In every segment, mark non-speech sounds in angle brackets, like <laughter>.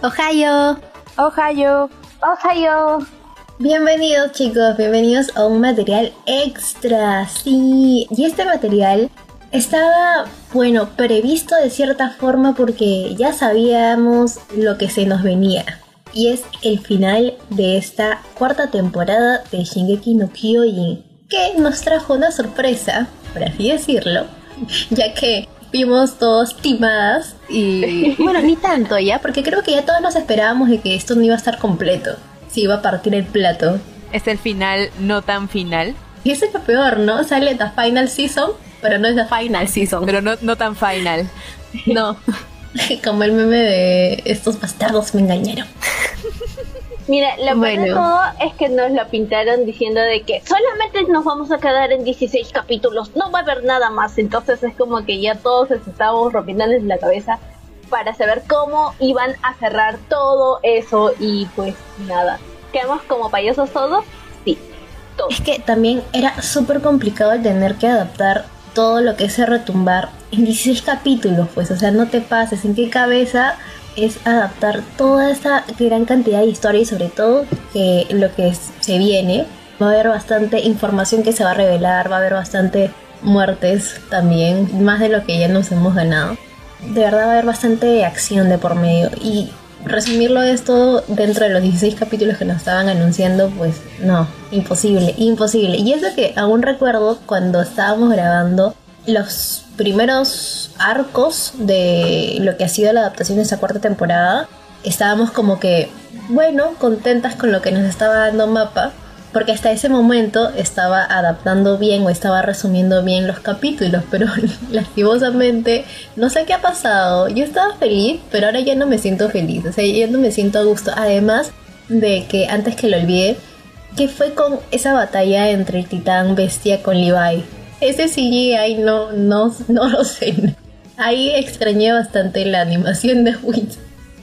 Ohio. Ohio. Ohio. Bienvenidos chicos, bienvenidos a un material extra. Sí, y este material estaba, bueno, previsto de cierta forma porque ya sabíamos lo que se nos venía. Y es el final de esta cuarta temporada de Shingeki no Kyojin, que nos trajo una sorpresa, por así decirlo, <laughs> ya que vimos todos timadas y <laughs> bueno, ni tanto ya, porque creo que ya todos nos esperábamos de que esto no iba a estar completo, si iba a partir el plato. Es el final no tan final. Y eso es lo peor, ¿no? Sale The Final Season, pero no es The Final Season. Pero no, no tan final. <laughs> No. <laughs> Como el meme de estos bastardos me engañaron. Mira, lo peor de todo es que nos lo pintaron diciendo de que solamente nos vamos a quedar en 16 capítulos, no va a haber nada más. Entonces es como que ya todos estábamos rompiendo en la cabeza para saber cómo iban a cerrar todo eso y pues nada. ¿Quedamos como payasos todos? Sí. Todos. Es que también era súper complicado el tener que adaptar todo lo que es retumbar en 16 capítulos, pues, o sea, no te pases en qué cabeza es adaptar toda esta gran cantidad de historia y sobre todo que lo que se viene va a haber bastante información que se va a revelar, va a haber bastante muertes también, más de lo que ya nos hemos ganado. De verdad va a haber bastante acción de por medio y resumirlo esto dentro de los 16 capítulos que nos estaban anunciando, pues no, imposible, imposible. Y es lo que aún recuerdo cuando estábamos grabando los primeros arcos de lo que ha sido la adaptación de esta cuarta temporada, estábamos como que, bueno, contentas con lo que nos estaba dando Mapa, porque hasta ese momento estaba adaptando bien o estaba resumiendo bien los capítulos, pero <laughs> lastimosamente no sé qué ha pasado. Yo estaba feliz, pero ahora ya no me siento feliz, o sea, ya no me siento a gusto. Además de que antes que lo olvide, ¿qué fue con esa batalla entre el titán bestia con Levi? Ese CGI no, no, no lo sé. Ahí extrañé bastante la animación de Witch.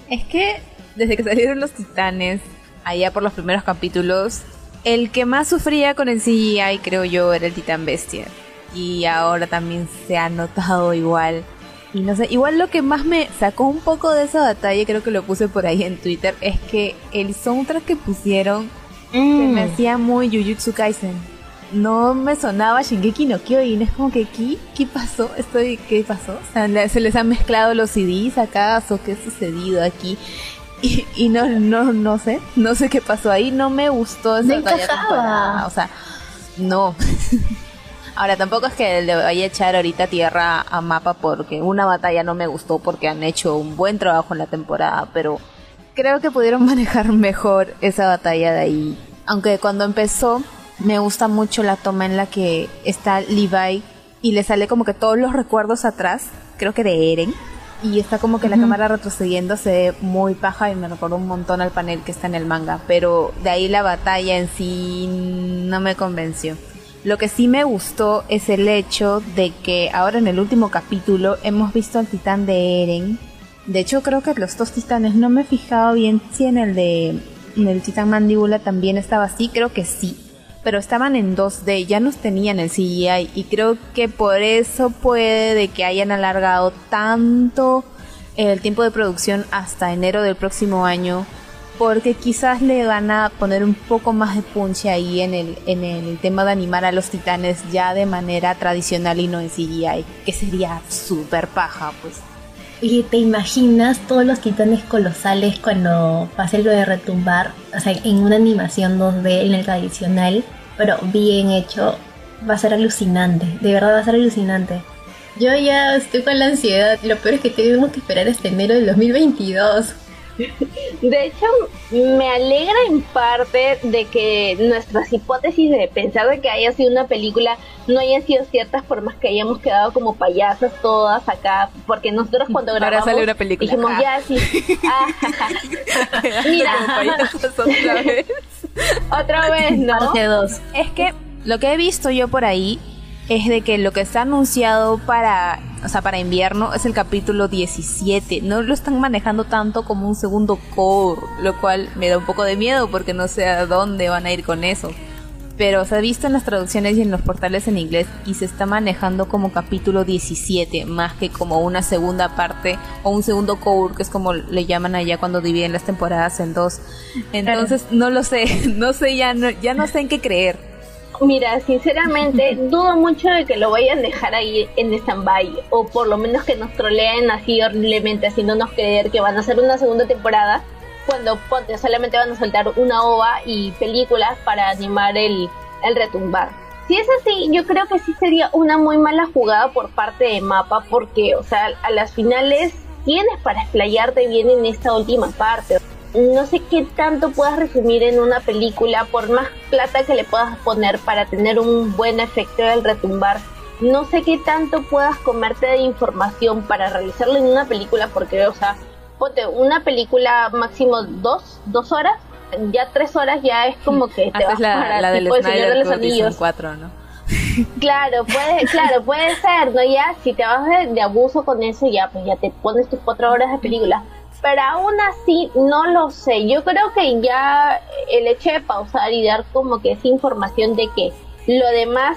Es que desde que salieron los titanes, allá por los primeros capítulos, el que más sufría con el CGI, creo yo, era el titán bestia. Y ahora también se ha notado igual. Y no sé, igual lo que más me sacó un poco de esa batalla, creo que lo puse por ahí en Twitter, es que el soundtrack que pusieron se me mm. hacía muy Jujutsu Kaisen no me sonaba Shingeki no Kyojin. Es como que, ¿qué, ¿Qué pasó? Estoy, ¿Qué pasó? O sea, ¿se les han mezclado los CDs acaso? ¿Qué ha sucedido aquí? Y, y no, no, no sé, no sé qué pasó ahí. No me gustó esa batalla O sea, no. <laughs> Ahora, tampoco es que le vaya a echar ahorita tierra a Mapa porque una batalla no me gustó porque han hecho un buen trabajo en la temporada, pero creo que pudieron <laughs> manejar mejor esa batalla de ahí. Aunque cuando empezó me gusta mucho la toma en la que está Levi y le sale como que todos los recuerdos atrás, creo que de Eren. Y está como que la cámara retrocediendo, se ve muy paja y me recuerda un montón al panel que está en el manga. Pero de ahí la batalla en sí no me convenció. Lo que sí me gustó es el hecho de que ahora en el último capítulo hemos visto al titán de Eren. De hecho creo que los dos titanes, no me he fijado bien si en el de en el titán mandíbula también estaba así, creo que sí pero estaban en 2D, ya nos tenían el CGI y creo que por eso puede de que hayan alargado tanto el tiempo de producción hasta enero del próximo año porque quizás le van a poner un poco más de punch ahí en el, en el tema de animar a los titanes ya de manera tradicional y no en CGI, que sería súper paja, pues. Y te imaginas todos los titanes colosales cuando pase lo de retumbar, o sea, en una animación 2D en el tradicional, pero bien hecho, va a ser alucinante, de verdad va a ser alucinante. Yo ya estoy con la ansiedad, lo peor es que tenemos que esperar hasta enero del 2022. De hecho, me alegra en parte de que nuestras hipótesis de pensar de que haya sido una película no hayan sido ciertas por más que hayamos quedado como payasas todas acá, porque nosotros cuando grabamos Ahora una película. dijimos ya sí. <laughs> Ah, <laughs> Mira, otra <laughs> vez. otra vez, ¿no? Es que lo que he visto yo por ahí es de que lo que está anunciado para, o sea, para invierno es el capítulo 17. No lo están manejando tanto como un segundo core, lo cual me da un poco de miedo porque no sé a dónde van a ir con eso. pero se ha visto en las traducciones y en los portales en inglés y se está manejando como capítulo 17 más que como una segunda parte o un segundo core que es como le llaman allá cuando dividen las temporadas en dos entonces no lo sé <laughs> no sé ya no ya no sé en qué creer Mira, sinceramente, <laughs> dudo mucho de que lo vayan a dejar ahí en stand-by, o por lo menos que nos troleen así horriblemente, haciéndonos creer que van a hacer una segunda temporada, cuando ponte, solamente van a soltar una ova y películas para animar el, el retumbar. Si es así, yo creo que sí sería una muy mala jugada por parte de Mapa, porque, o sea, a las finales tienes para explayarte bien en esta última parte no sé qué tanto puedas resumir en una película, por más plata que le puedas poner para tener un buen efecto del retumbar. No sé qué tanto puedas comerte de información para realizarlo en una película, porque, o sea, ponte una película máximo dos, dos horas, ya tres horas ya es como que te vas la, para la del Señor de los Anillos. Cuatro, ¿no? <laughs> Claro, puede, claro, puede ser, ¿no? Ya, si te vas de, de, abuso con eso, ya, pues ya te pones tus cuatro horas de película pero aún así no lo sé. Yo creo que ya el hecho de pausar y dar como que esa información de que lo demás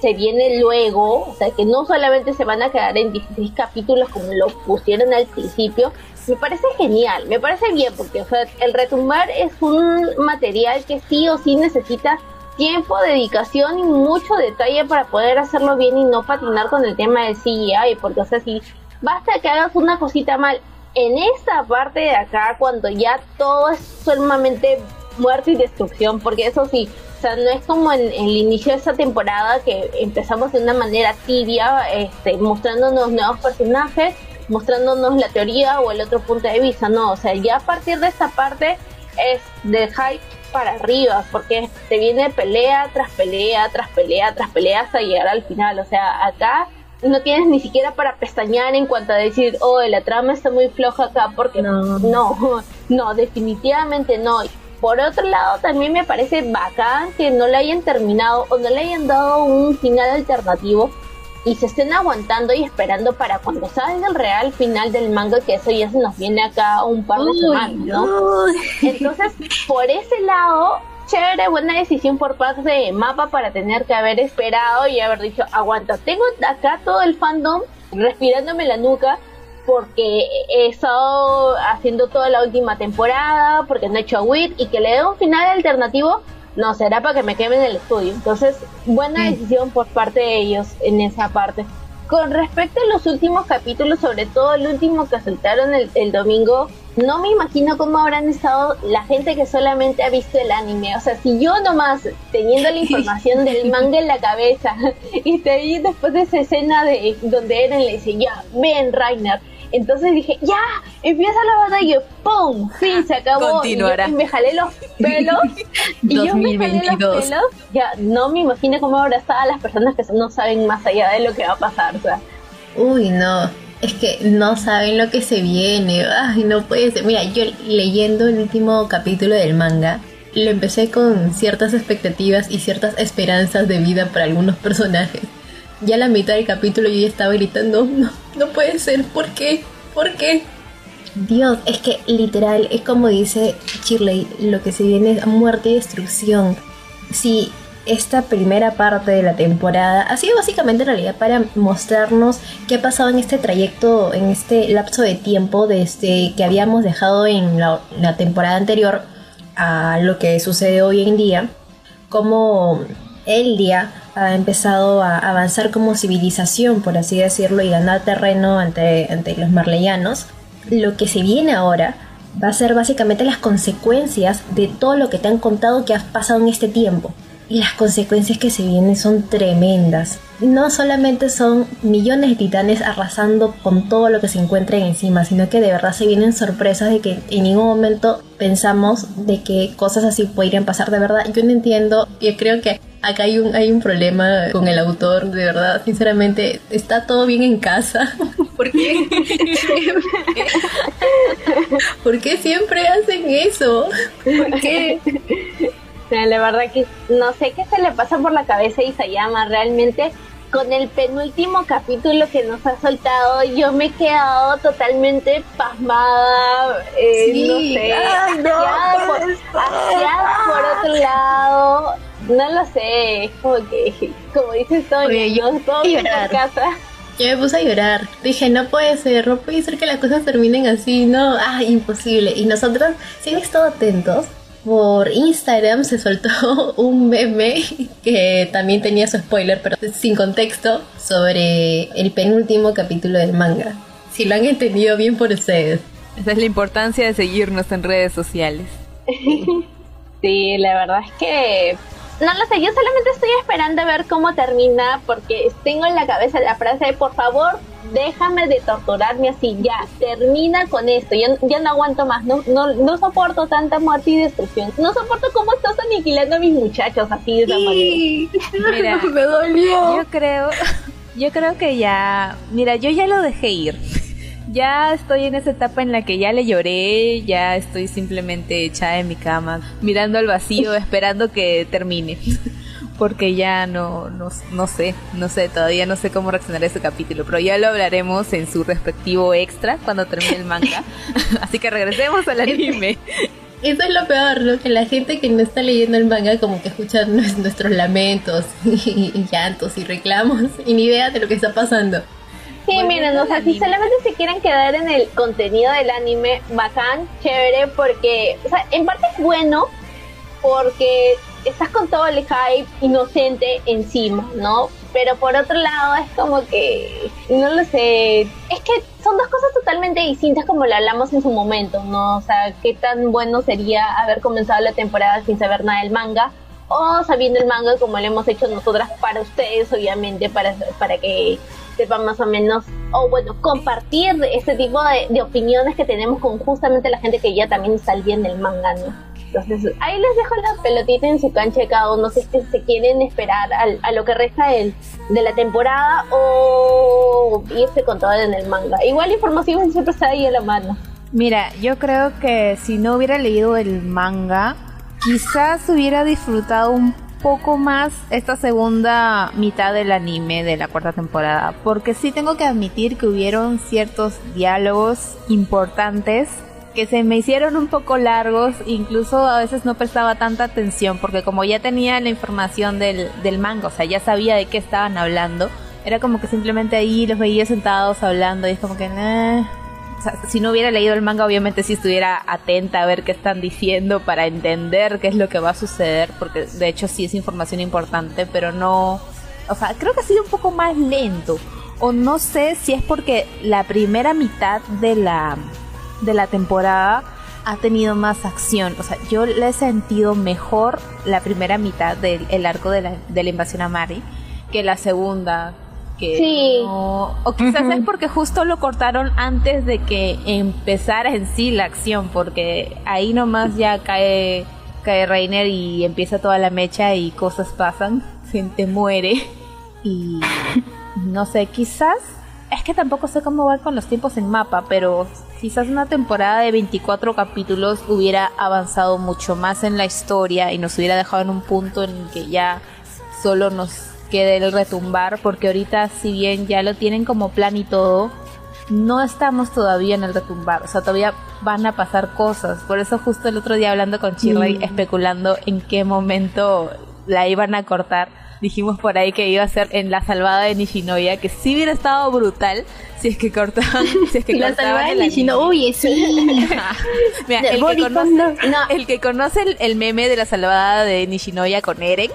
se viene luego, o sea, que no solamente se van a quedar en 16 capítulos como lo pusieron al principio, me parece genial, me parece bien, porque o sea, el retumbar es un material que sí o sí necesita tiempo, dedicación y mucho detalle para poder hacerlo bien y no patinar con el tema del CGI, porque o sea, si basta que hagas una cosita mal en esta parte de acá, cuando ya todo es solamente muerte y destrucción, porque eso sí, o sea, no es como en, el inicio de esta temporada que empezamos de una manera tibia, este, mostrándonos nuevos personajes, mostrándonos la teoría o el otro punto de vista, no, o sea, ya a partir de esta parte es de hype para arriba, porque te viene pelea tras pelea, tras pelea, tras pelea hasta llegar al final, o sea, acá no tienes ni siquiera para pestañear en cuanto a decir, oh, la trama está muy floja acá, porque no, no, <laughs> no definitivamente no. Por otro lado, también me parece bacán que no le hayan terminado o no le hayan dado un final alternativo y se estén aguantando y esperando para cuando salga el real final del manga, que eso ya se nos viene acá un par de semanas, ¿no? <laughs> Entonces, por ese lado, chévere, buena decisión por parte de Mapa para tener que haber esperado y haber dicho, aguanta, tengo acá todo el fandom respirándome la nuca porque he estado haciendo toda la última temporada, porque no he hecho WIT y que le dé un final alternativo, no, será para que me quemen el estudio. Entonces, buena decisión por parte de ellos en esa parte. Con respecto a los últimos capítulos, sobre todo el último que soltaron el, el domingo, no me imagino cómo habrán estado la gente que solamente ha visto el anime. O sea, si yo nomás teniendo la <laughs> información del manga en la cabeza <laughs> y te vi después de esa escena de donde Eren le dice, ya, ven Rainer. Entonces dije, ya, empieza la batalla, ¡pum! Fin, se acabó. Continuará. Y, me jalé los pelos. y 2022. yo me jalé los pelos. Ya, no me imagino cómo estado a las personas que no saben más allá de lo que va a pasar. O sea. Uy, no es que no saben lo que se viene. Ay, no puede ser. Mira, yo leyendo el último capítulo del manga, lo empecé con ciertas expectativas y ciertas esperanzas de vida para algunos personajes. Ya a la mitad del capítulo yo ya estaba gritando, no, no puede ser, ¿por qué? ¿Por qué? Dios, es que literal, es como dice Shirley, lo que se viene es muerte y destrucción. Si esta primera parte de la temporada ha sido básicamente en realidad para mostrarnos qué ha pasado en este trayecto, en este lapso de tiempo desde que habíamos dejado en la, temporada anterior a lo que sucede hoy en día, cómo Eldia ha empezado a avanzar como civilización, por así decirlo, y ganar terreno ante, ante los marleyanos. Lo que se viene ahora va a ser básicamente las consecuencias de todo lo que te han contado que ha pasado en este tiempo y las consecuencias que se vienen son tremendas. No solamente son millones de titanes arrasando con todo lo que se encuentra encima, sino que de verdad se vienen sorpresas de que en ningún momento pensamos de que cosas así podrían pasar. De verdad, yo no entiendo, yo creo que acá hay un, hay un problema con el autor, de verdad, sinceramente, está todo bien en casa. <laughs> ¿Por qué? <laughs> ¿Por qué siempre hacen eso? ¿Por qué? La verdad que no sé qué se le pasa por la cabeza se llama realmente con el penúltimo capítulo que nos ha soltado, yo me he quedado totalmente pasmada, eh, no sé, por, por, otro lado, No lo sé, como que, como dices Toño, yo, todo en casa. Yo me puse a llorar. Dije, no puede ser, no puede ser que las cosas terminen así, no, ah, imposible. Y nosotros, si han estado atentos, por Instagram se soltó <laughs> un meme que también tenía su spoiler, pero sin contexto, sobre el penúltimo capítulo del manga. Si lo han entendido bien por ustedes. Esa es la importancia de seguirnos en redes sociales. <laughs> sí, la verdad es que no lo sé, yo solamente estoy esperando a ver cómo termina porque tengo en la cabeza la frase de por favor déjame de torturarme así, ya, termina con esto, ya, ya no aguanto más, no, no, no soporto tanta muerte y destrucción, no soporto cómo estás aniquilando a mis muchachos así de esa manera. <laughs> Mira, me dolió. Yo creo, yo creo que ya, mira, yo ya lo dejé ir ya estoy en esa etapa en la que ya le lloré, ya estoy simplemente echada en mi cama, mirando al vacío, esperando que termine. <laughs> Porque ya no, no, no sé, no sé, todavía no sé cómo reaccionar a ese capítulo, pero ya lo hablaremos en su respectivo extra cuando termine el manga. <laughs> <laughs> Así que regresemos al anime. Eso es lo peor, ¿no? Que la gente que no está leyendo el manga como que escucha nuestros lamentos y llantos y reclamos y ni idea de lo que está pasando. Sí, miren, o sea, si solamente se quieren quedar en el contenido del anime, bacán, chévere, porque, o sea, en parte es bueno, porque estás con todo el hype inocente encima, ¿no? Pero por otro lado es como que, no lo sé, es que son dos cosas totalmente distintas como lo hablamos en su momento, ¿no? O sea, qué tan bueno sería haber comenzado la temporada sin saber nada del manga o sabiendo el manga como lo hemos hecho nosotras para ustedes, obviamente, para, para que sepan más o menos, o bueno, compartir este tipo de, opiniones que tenemos con justamente la gente que ya también está al bien del manga, ¿no? Entonces, ahí les dejo la pelotita en su cancha de cada uno si es que se quieren esperar a lo que resta de la temporada o irse con todo en el manga. Igual información siempre está ahí a la mano. Mira, yo creo que si no hubiera leído el manga, quizás hubiera disfrutado un poco más esta segunda mitad del anime de la cuarta temporada, porque sí tengo que admitir que hubieron ciertos diálogos importantes que se me hicieron un poco largos, incluso a veces no prestaba tanta atención, porque como ya tenía la información del, del manga, o sea, ya sabía de qué estaban hablando, era como que simplemente ahí los veía sentados hablando y es como que... Si no hubiera leído el manga, obviamente sí estuviera atenta a ver qué están diciendo para entender qué es lo que va a suceder, porque de hecho sí es información importante, pero no, o sea, creo que ha sido un poco más lento. O no sé si es porque la primera mitad de la, de la temporada ha tenido más acción. O sea, yo le he sentido mejor la primera mitad del arco de la, de la invasión a Mari que la segunda, sí. o quizás es porque justo lo cortaron antes de que empezara en sí la acción, porque ahí nomás ya cae cae Reiner y empieza toda la mecha y cosas pasan, gente muere y no sé, quizás es que tampoco sé cómo va con los tiempos en mapa, pero quizás una temporada de 24 capítulos hubiera avanzado mucho más en la historia y nos hubiera dejado en un punto en que ya solo nos que el retumbar, porque ahorita si bien ya lo tienen como plan y todo, no estamos todavía en el retumbar, o sea, todavía van a pasar cosas. Por eso justo el otro día hablando con Chirley, mm. especulando en qué momento la iban a cortar, dijimos por ahí que iba a ser en la salvada de Nishinoya, que sí hubiera estado brutal si es que cortaban, si es que <laughs> la salvada de Nishinoya, sí. <laughs> Mira, el, que conoce, el que conoce el, meme de la salvada de Nishinoya con Eren,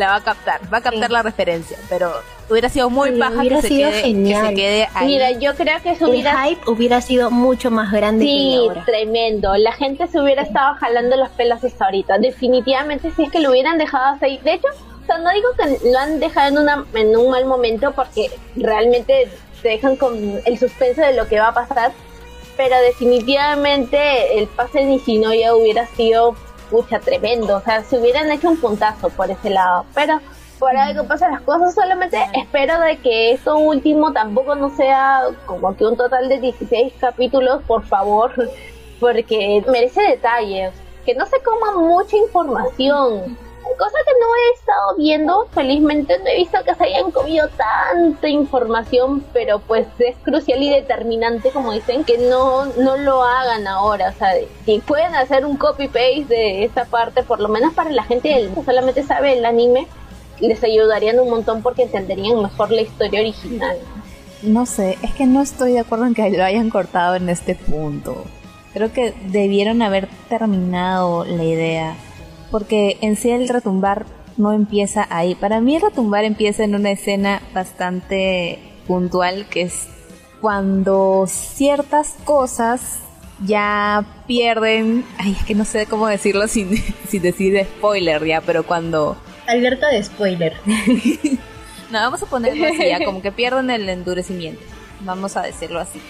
la va a captar, va a captar la referencia, pero hubiera sido muy baja que, se quede, que se quede ahí. Mira, yo creo que eso hubiera... El hype hubiera sido mucho más grande sí, ahora. tremendo. La gente se hubiera estado jalando los pelos hasta ahorita. Definitivamente, si es que lo hubieran dejado así. De hecho, o sea, no digo que lo han dejado en, una, en un mal momento porque realmente te dejan con el suspenso de lo que va a pasar. Pero definitivamente el pase de ya hubiera sido pucha, tremendo. O sea, si hubieran hecho un puntazo por ese lado. Pero por algo pasan las cosas, solamente espero de que esto último tampoco no sea como que un total de 16 capítulos, por favor, <laughs> porque merece detalles. Que no se coma mucha información. Cosa que no he estado viendo, felizmente no he visto que se hayan comido tanta información, pero pues es crucial y determinante, como dicen, que no, no lo hagan ahora. O sea, si pueden hacer un copy-paste de esta parte, por lo menos para la gente que solamente sabe el anime, les ayudarían un montón porque entenderían mejor la historia original. No sé, es que no estoy de acuerdo en que lo hayan cortado en este punto. Creo que debieron haber terminado la idea. Porque en sí el retumbar no empieza ahí. Para mí el retumbar empieza en una escena bastante puntual que es cuando ciertas cosas ya pierden, ay, es que no sé cómo decirlo sin, <laughs> sin decir spoiler ya, pero cuando... Alerta de spoiler. <laughs> no, vamos a ponerlo así, ya, como que pierden el endurecimiento, vamos a decirlo así.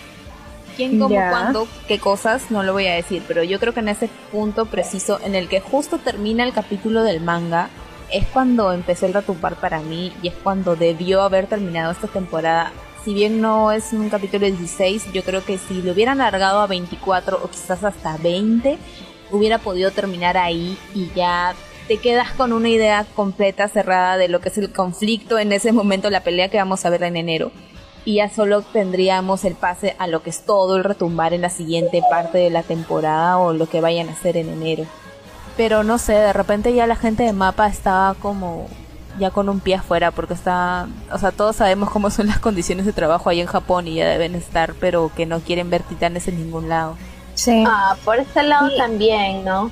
¿Quién, cómo, cuándo, qué cosas? No lo voy a decir, pero yo creo que en ese punto preciso en el que justo termina el capítulo del manga, es cuando empezó el retumbar para mí y es cuando debió haber terminado esta temporada si bien no es un capítulo de 16, yo creo que si lo hubieran alargado a 24 o quizás hasta 20, hubiera podido terminar ahí y ya te quedas con una idea completa, cerrada de lo que es el conflicto en ese momento, la pelea que vamos a ver en enero. Y ya solo tendríamos el pase a lo que es todo el retumbar en la siguiente parte de la temporada o lo que vayan a hacer en enero. Pero no sé, de repente ya la gente de mapa estaba como ya con un pie afuera porque está, o sea, todos sabemos cómo son las condiciones de trabajo ahí en Japón y ya deben estar, pero que no quieren ver titanes en ningún lado. Sí. Ah, por ese lado también, ¿no?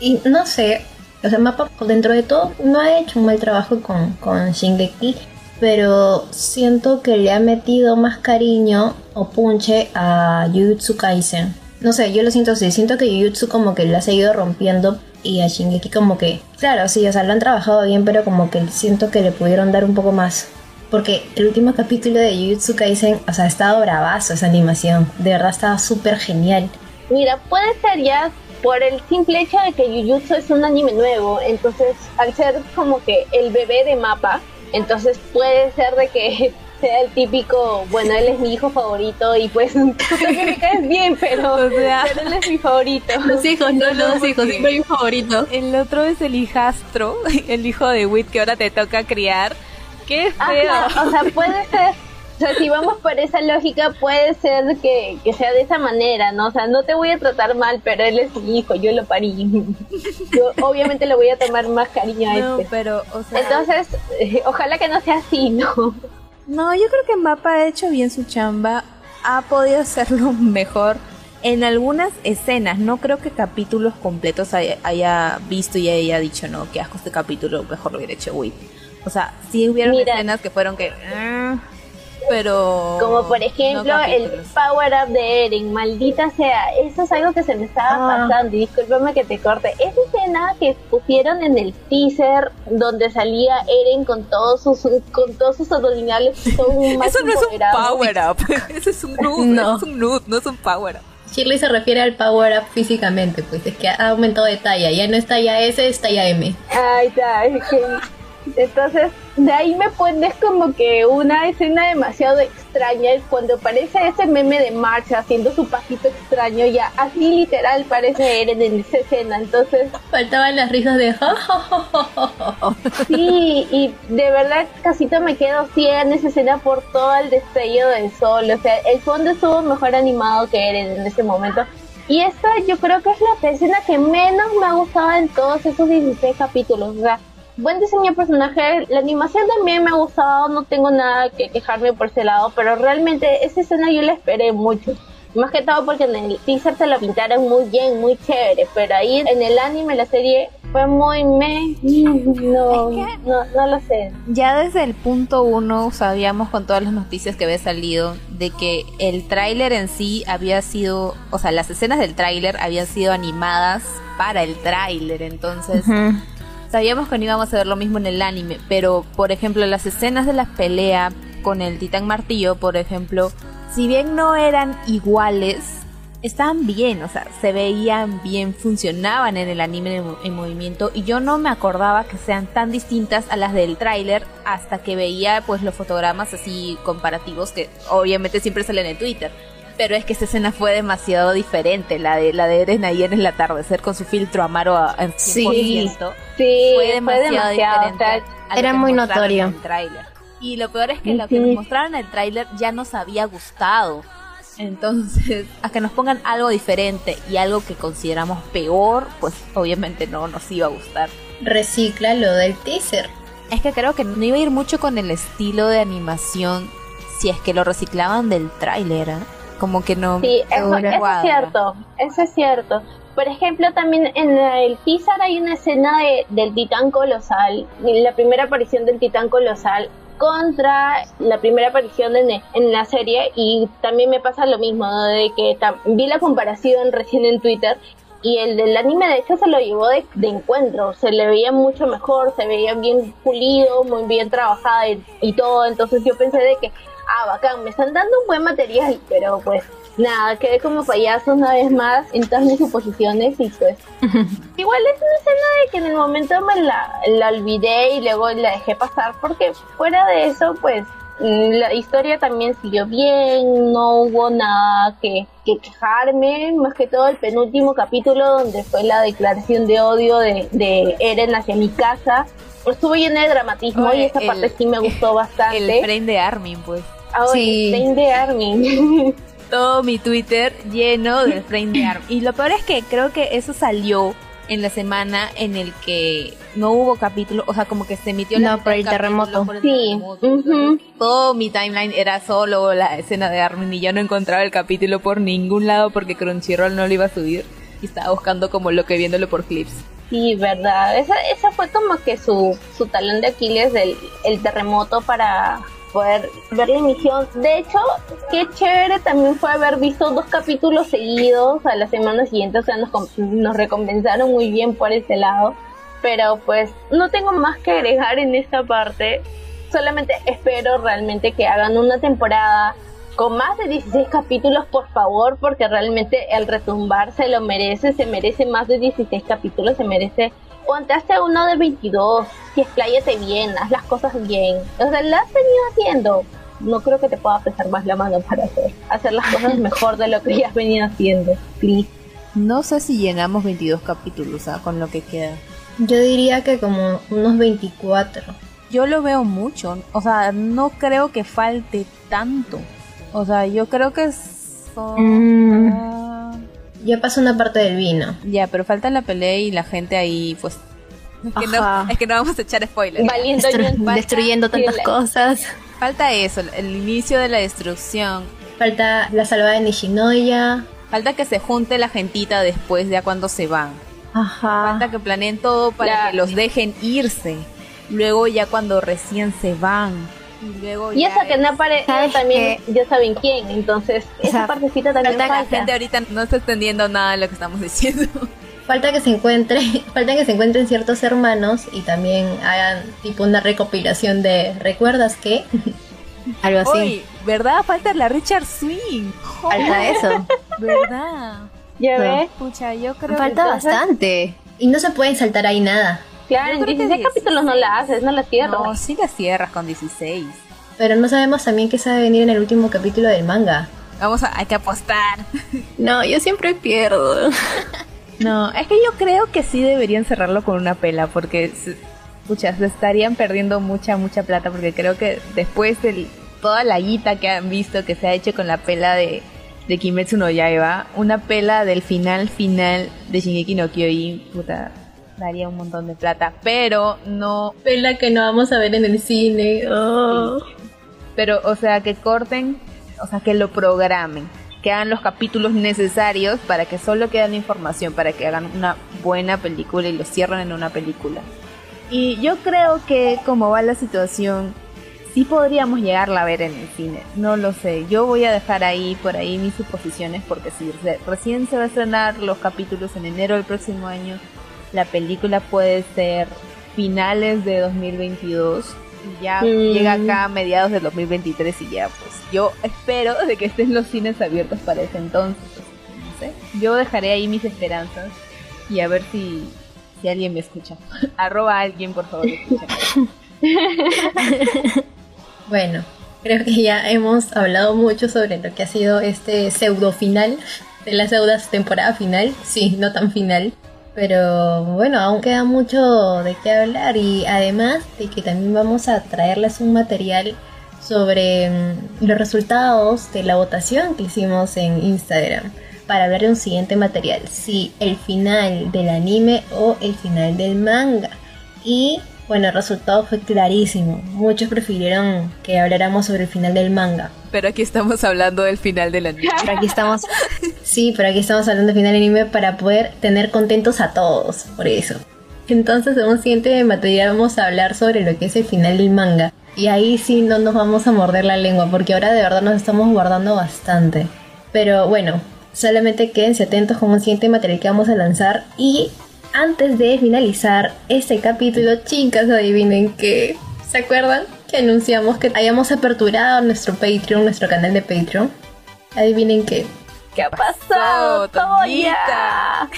Y no sé, o sea, Mapa dentro de todo no ha hecho un mal trabajo con, con Shingeki, pero siento que le ha metido más cariño o punche a Jujutsu Kaisen. No sé, yo lo siento así, siento que Jujutsu como que le ha seguido rompiendo y a Shingeki como que, claro, sí, o sea, lo han trabajado bien, pero como que siento que le pudieron dar un poco más. Porque el último capítulo de Jujutsu Kaisen, o sea, ha estado bravazo esa animación. De verdad estaba súper genial. Mira, puede ser ya por el simple hecho de que Jujutsu es un anime nuevo. Entonces, al ser como que el bebé de mapa, entonces puede ser de que <laughs> sea el típico, bueno, él es mi hijo favorito y pues <laughs> tú también me caes bien, pero, o sea, él es mi favorito. <laughs> Los hijos, no, los hijos, siempre mi favorito. El otro es el hijastro, el hijo de Wit que ahora te toca criar. Qué feo. o sea, puede ser sea, si vamos por esa lógica, puede ser que, que, sea de esa manera, ¿no? O sea, no te voy a tratar mal, pero él es mi hijo, yo lo parí. <laughs> Yo obviamente le voy a tomar más cariño a no, este. pero, o sea... Entonces, eh, ojalá que no sea así, ¿no? No, yo creo que Mapa ha hecho bien su chamba, ha podido hacerlo <laughs> mejor en algunas escenas. No creo que capítulos completos haya, visto y haya dicho, no, qué asco este capítulo, mejor lo hubiera hecho Wii. O sea, sí hubieron escenas que fueron que... Ah, pero... Como por ejemplo el power up de Eren, maldita sea, eso es algo que se me estaba ah. pasando, y discúlpame que te corte. Esa escena que pusieron en el teaser donde salía Eren con todos sus con todos sus abdominales más <laughs> Eso no es un power up, <laughs> eso es un nude, no. es un nude, no es un power up. Shirley se refiere al power up físicamente, pues es que ha aumentado de talla, ya no es talla S, es talla M. Ay, está, es que entonces, de ahí me pones como que una escena demasiado extraña cuando aparece ese meme de marcha haciendo su pasito extraño, ya así literal parece Eren en esa escena. Entonces, faltaban las risas de Sí, y de verdad casito me quedo ciega en esa escena por todo el destello del sol. O sea, el fondo estuvo mejor animado que Eren en ese momento. Y esta yo creo que es la escena que menos me ha gustado en todos esos 16 capítulos. O sea, buen diseño de personaje, la animación también me ha gustado, no tengo nada que quejarme por ese lado, pero realmente esa escena yo la esperé mucho. Más que todo porque en el teaser te lo pintaron muy bien, muy chévere, pero ahí en el anime, la serie, fue muy me... No, no, no lo sé. Ya desde el punto uno sabíamos con todas las noticias que había salido de que el tráiler en sí había sido, o sea, las escenas del tráiler habían sido animadas para el tráiler, entonces sabíamos que no íbamos a ver lo mismo en el anime, pero por ejemplo las escenas de la pelea con el titán martillo, por ejemplo, si bien no eran iguales, estaban bien, o sea, se veían bien, funcionaban en el anime en, movimiento y yo no me acordaba que sean tan distintas a las del tráiler hasta que veía pues los fotogramas así comparativos que obviamente siempre salen en Twitter Pero es que esa escena fue demasiado diferente, la de la de Eren ahí en el atardecer con su filtro amaro en 100%. Sí, sí fue demasiado, diferente. era muy notorio. El Y lo peor es que lo que nos mostraron en el tráiler ya nos había gustado. Entonces, <laughs> a que nos pongan algo diferente y algo que consideramos peor, pues obviamente no nos iba a gustar. Recicla lo del teaser. Es que creo que no iba a ir mucho con el estilo de animación si es que lo reciclaban del tráiler. ¿eh? Como que no. Sí, eso, es cierto. Eso es cierto. Por ejemplo, también en el teaser hay una escena de, del titán colosal, la primera aparición del titán colosal contra la primera aparición en, en la serie y también me pasa lo mismo, de que vi la comparación recién en Twitter y el del anime de hecho se lo llevó de, encuentro, se le veía mucho mejor, se veía bien pulido, muy bien trabajada y, todo, entonces yo pensé de que, ah, bacán, me están dando un buen material, pero pues nada, quedé como payaso una vez más en todas mis suposiciones y pues <laughs> igual es una escena de que en el momento me la, la olvidé y luego la dejé pasar porque fuera de eso pues mm, la historia también siguió bien, no hubo nada que, que, quejarme, más que todo el penúltimo capítulo donde fue la declaración de odio de, de Eren hacia mi casa, estuvo llena de dramatismo y esa parte sí me gustó <laughs> bastante. El frame de Armin, pues. Ah, sí. el frame de Armin. <laughs> todo mi Twitter lleno del frame de ARM. Y lo peor es que creo que eso salió en la semana en el que no hubo capítulo, o sea, como que se emitió no, por el terremoto. sí. Todo mi timeline era solo la escena de Armin y yo no encontraba el capítulo por ningún lado porque Crunchyroll no lo iba a subir y estaba buscando como lo que viéndolo por clips. Sí, verdad. Esa, esa fue como que su, su talón de Aquiles del el terremoto para poder ver la emisión. De hecho, qué chévere también fue haber visto dos capítulos seguidos a la semana siguiente, o sea, nos, nos recompensaron muy bien por ese lado. Pero pues no tengo más que agregar en esta parte. Solamente espero realmente que hagan una temporada con más de 16 capítulos, por favor, porque realmente el retumbar se lo merece, se merece más de 16 capítulos, se merece ponte hasta uno de 22, si expláyate bien, haz las cosas bien. O sea, lo has venido haciendo. No creo que te pueda pesar más la mano para hacer, hacer las cosas mejor de lo que ya has venido haciendo. Please. No sé si llenamos 22 capítulos ¿ah? con lo que queda. Yo diría que como unos 24. Yo lo veo mucho. O sea, no creo que falte tanto. O sea, yo creo que son... Mm. Ya pasó una parte del vino. Ya, pero falta la pelea y la gente ahí, pues. Es que, no, es que no vamos a echar spoilers. destruyendo tantas cosas. Falta eso, el inicio de la destrucción. Falta la salvada de Nishinoya. Falta que se junte la gentita después, ya cuando se van. Ajá. Falta que planeen todo para que los dejen irse. Luego ya cuando recién se van y, esa que no aparece también, ya saben quién, entonces esa partecita también falta. falta. La gente ahorita no está entendiendo nada de lo que estamos diciendo. <laughs> Falta que se encuentre, <laughs> falta que se encuentren ciertos hermanos y también hagan tipo una recopilación de ¿recuerdas qué? <laughs> Algo así. ¿verdad? Falta la Richard Swing. Falta eso. ¿Verdad? Ya ves. Escucha, yo creo Falta bastante. Y no se pueden saltar ahí nada. Claro, en 16 capítulos no la haces, no la cierras. No, sí la cierras con 16. Pero no sabemos también qué sabe venir en el último capítulo del manga. Vamos a, hay que apostar. <laughs> No, yo siempre pierdo. No, es que yo creo que sí deberían cerrarlo con una pela, porque, muchas se estarían perdiendo mucha, mucha plata, porque creo que después de toda la guita que han visto que se ha hecho con la pela de, de Kimetsu no Yaiba, una pela del final final de Shingeki no Kyojin, puta, daría un montón de plata, pero no... Pela que no vamos a ver en el cine. Oh. Pero, o sea, que corten, o sea, que lo programen, que hagan los capítulos necesarios para que solo quede la información, para que hagan una buena película y lo cierren en una película. Y yo creo que como va la situación, sí podríamos llegarla a ver en el cine. No lo sé. Yo voy a dejar ahí por ahí mis suposiciones porque si recién se va a estrenar los capítulos en enero del próximo año, la película puede ser finales de 2022 y ya mm. llega acá a mediados de 2023 y ya pues yo espero de que estén los cines abiertos para ese entonces. No sé. Yo dejaré ahí mis esperanzas y a ver si, si alguien me escucha. <laughs> Arroba a alguien, por favor. <laughs> bueno, creo que ya hemos hablado mucho sobre lo que ha sido este pseudo final de las deudas temporada final. Sí, no tan final. Pero bueno, aún queda mucho de qué hablar y además de que también vamos a traerles un material sobre mm, los resultados de la votación que hicimos en Instagram para hablar de un siguiente material, si el final del anime o el final del manga. Y bueno, el resultado fue clarísimo. Muchos prefirieron que habláramos sobre el final del manga. Pero aquí estamos hablando del final del anime. <laughs> Pero aquí estamos, sí, pero aquí estamos hablando del final del anime para poder tener contentos a todos, por eso. Entonces, en un siguiente material vamos a hablar sobre lo que es el final del manga. Y ahí sí no nos vamos a morder la lengua, porque ahora de verdad nos estamos guardando bastante. Pero bueno, solamente quédense atentos con un siguiente material que vamos a lanzar. Y antes de finalizar este capítulo, chicas, adivinen que... ¿Se acuerdan? Que anunciamos que hayamos aperturado nuestro Patreon, nuestro canal de Patreon. Adivinen qué. ¿Qué ha pasado, Toya?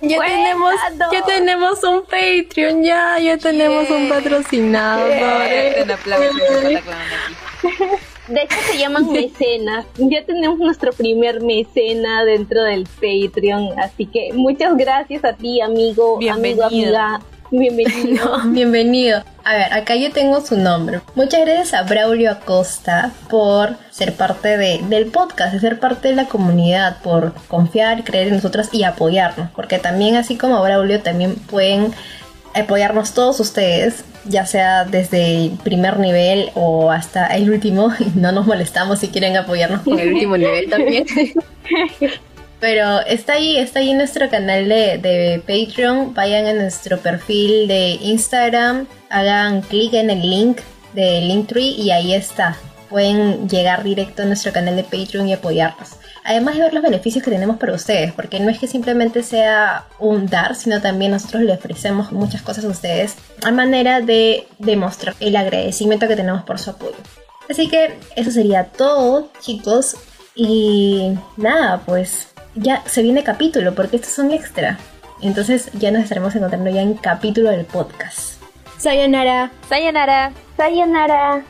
Ya tenemos, ya tenemos un Patreon, ya, ya tenemos un patrocinador. <laughs> De hecho se llaman <laughs> mecenas. Ya tenemos nuestro primer mecena dentro del Patreon, así que muchas gracias a ti, amigo, amigo, amiga. Bienvenido. <laughs> bienvenido. A ver, acá yo tengo su nombre. Muchas gracias a Braulio Acosta por ser parte de, del podcast, de ser parte de la comunidad, por confiar, creer en nosotras y apoyarnos. Porque también, así como Braulio, también pueden apoyarnos todos ustedes, ya sea desde el primer nivel o hasta el último. <laughs> No nos molestamos si quieren apoyarnos con el <laughs> último nivel también. <laughs> Pero está ahí, está ahí nuestro canal de, de, Patreon. Vayan a nuestro perfil de Instagram, hagan clic en el link de Linktree y ahí está. Pueden llegar directo a nuestro canal de Patreon y apoyarnos. Además de ver los beneficios que tenemos para ustedes, porque no es que simplemente sea un dar, sino también nosotros le ofrecemos muchas cosas a ustedes a manera de demostrar el agradecimiento que tenemos por su apoyo. Así que eso sería todo, chicos. Y nada, pues ya se viene capítulo, porque esto es un extra. Entonces ya nos estaremos encontrando ya en capítulo del podcast. Sayonara. Sayonara. Sayonara.